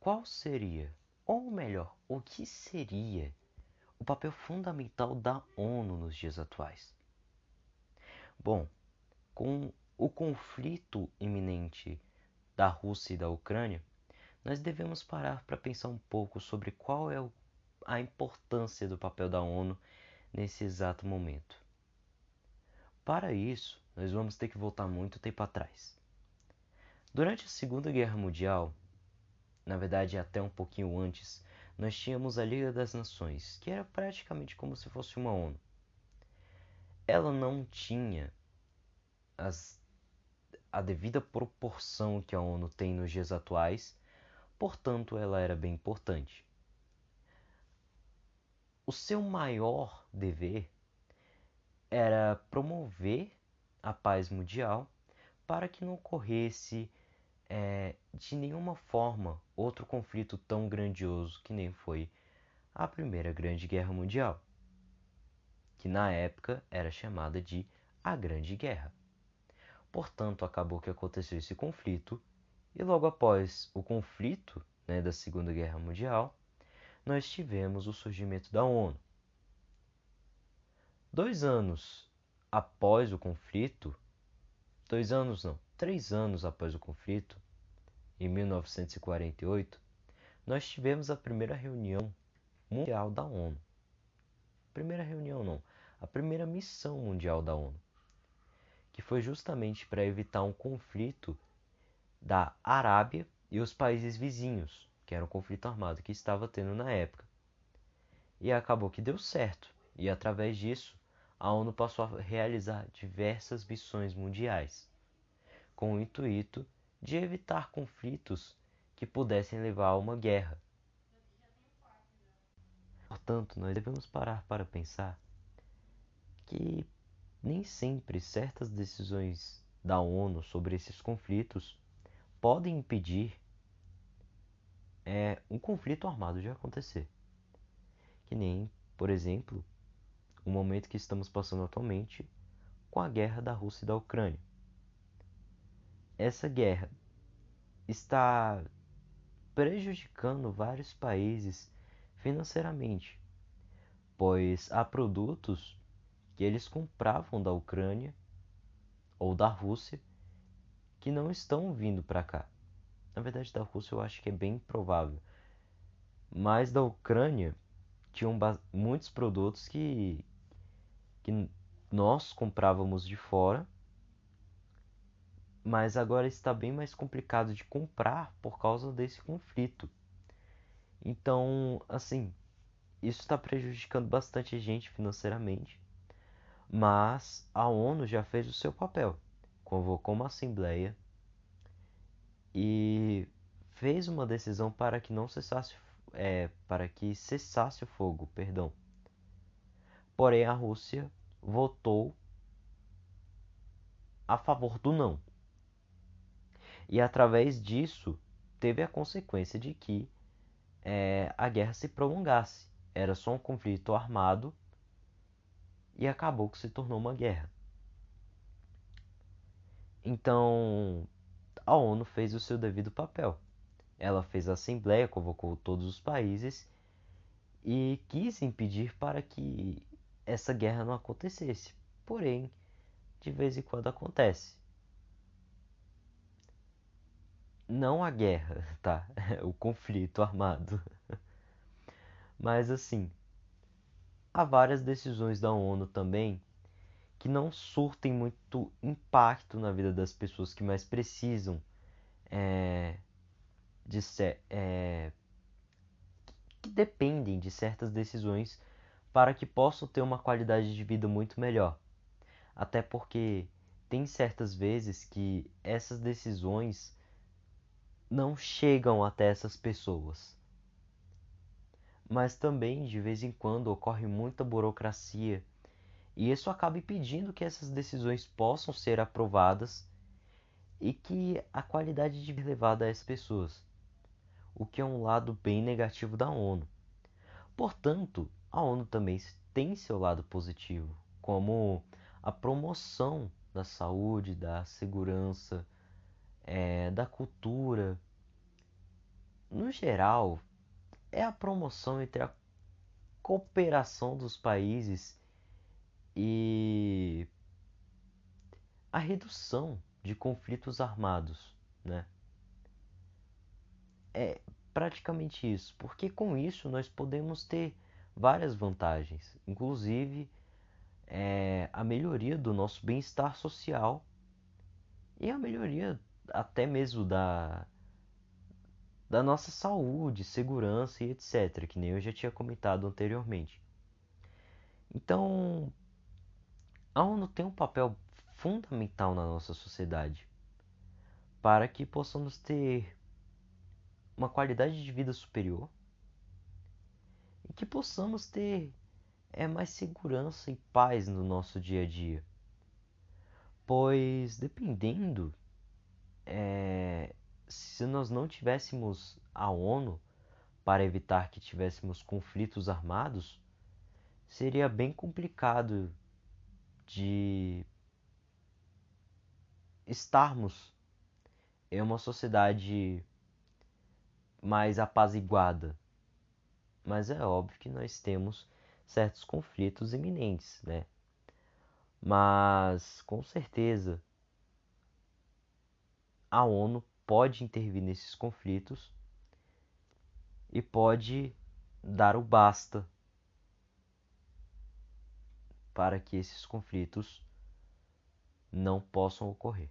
qual seria, ou melhor, o que seria o papel fundamental da ONU nos dias atuais? Bom, com o conflito iminente da Rússia e da Ucrânia, nós devemos parar para pensar um pouco sobre qual é a importância do papel da ONU nesse exato momento. Para isso, nós vamos ter que voltar muito tempo atrás. Durante a Segunda Guerra Mundial, na verdade até um pouquinho antes, nós tínhamos a Liga das Nações, que era praticamente como se fosse uma ONU. Ela não tinha as, a devida proporção que a ONU tem nos dias atuais, portanto, ela era bem importante. O seu maior dever era promover a paz mundial para que não ocorresse é, de nenhuma forma outro conflito tão grandioso que nem foi a Primeira Grande Guerra Mundial, que na época era chamada de a Grande Guerra. Portanto, acabou que aconteceu esse conflito, e logo após o conflito né, da Segunda Guerra Mundial, nós tivemos o surgimento da ONU. Dois anos após o conflito, dois anos não, três anos após o conflito, em 1948, nós tivemos a primeira reunião mundial da ONU. Primeira reunião não, a primeira missão mundial da ONU que foi justamente para evitar um conflito da Arábia e os países vizinhos, que era um conflito armado que estava tendo na época. E acabou que deu certo, e através disso a ONU passou a realizar diversas missões mundiais, com o intuito de evitar conflitos que pudessem levar a uma guerra. Portanto, nós devemos parar para pensar que nem sempre certas decisões da ONU sobre esses conflitos podem impedir é, um conflito armado de acontecer. Que nem, por exemplo, o momento que estamos passando atualmente com a guerra da Rússia e da Ucrânia. Essa guerra está prejudicando vários países financeiramente, pois há produtos que eles compravam da Ucrânia ou da Rússia que não estão vindo para cá. Na verdade, da Rússia eu acho que é bem provável. Mas da Ucrânia tinham muitos produtos que, que nós comprávamos de fora, mas agora está bem mais complicado de comprar por causa desse conflito. Então, assim, isso está prejudicando bastante a gente financeiramente mas a ONU já fez o seu papel, convocou uma assembleia e fez uma decisão para que não cessasse é, para que cessasse o fogo, perdão. Porém a Rússia votou a favor do não. E através disso teve a consequência de que é, a guerra se prolongasse. Era só um conflito armado e acabou que se tornou uma guerra. Então, a ONU fez o seu devido papel. Ela fez a assembleia, convocou todos os países e quis impedir para que essa guerra não acontecesse. Porém, de vez em quando acontece. Não a guerra, tá? o conflito armado. Mas assim, há várias decisões da ONU também que não surtem muito impacto na vida das pessoas que mais precisam é, de ser, é, que dependem de certas decisões para que possam ter uma qualidade de vida muito melhor. Até porque tem certas vezes que essas decisões não chegam até essas pessoas mas também de vez em quando ocorre muita burocracia e isso acaba impedindo que essas decisões possam ser aprovadas e que a qualidade de vida levada a essas pessoas, o que é um lado bem negativo da ONU. Portanto, a ONU também tem seu lado positivo, como a promoção da saúde, da segurança, é, da cultura, no geral, é a promoção entre a cooperação dos países e a redução de conflitos armados, né? É praticamente isso, porque com isso nós podemos ter várias vantagens, inclusive é, a melhoria do nosso bem-estar social e a melhoria até mesmo da, da nossa saúde, segurança e etc., que nem eu já tinha comentado anteriormente. Então, a ONU tem um papel fundamental na nossa sociedade para que possamos ter uma qualidade de vida superior e que possamos ter é, mais segurança e paz no nosso dia a dia. Pois dependendo é, se nós não tivéssemos a ONU para evitar que tivéssemos conflitos armados, seria bem complicado de estarmos em uma sociedade mais apaziguada. Mas é óbvio que nós temos certos conflitos iminentes, né? Mas com certeza a ONU pode intervir nesses conflitos e pode dar o basta para que esses conflitos não possam ocorrer.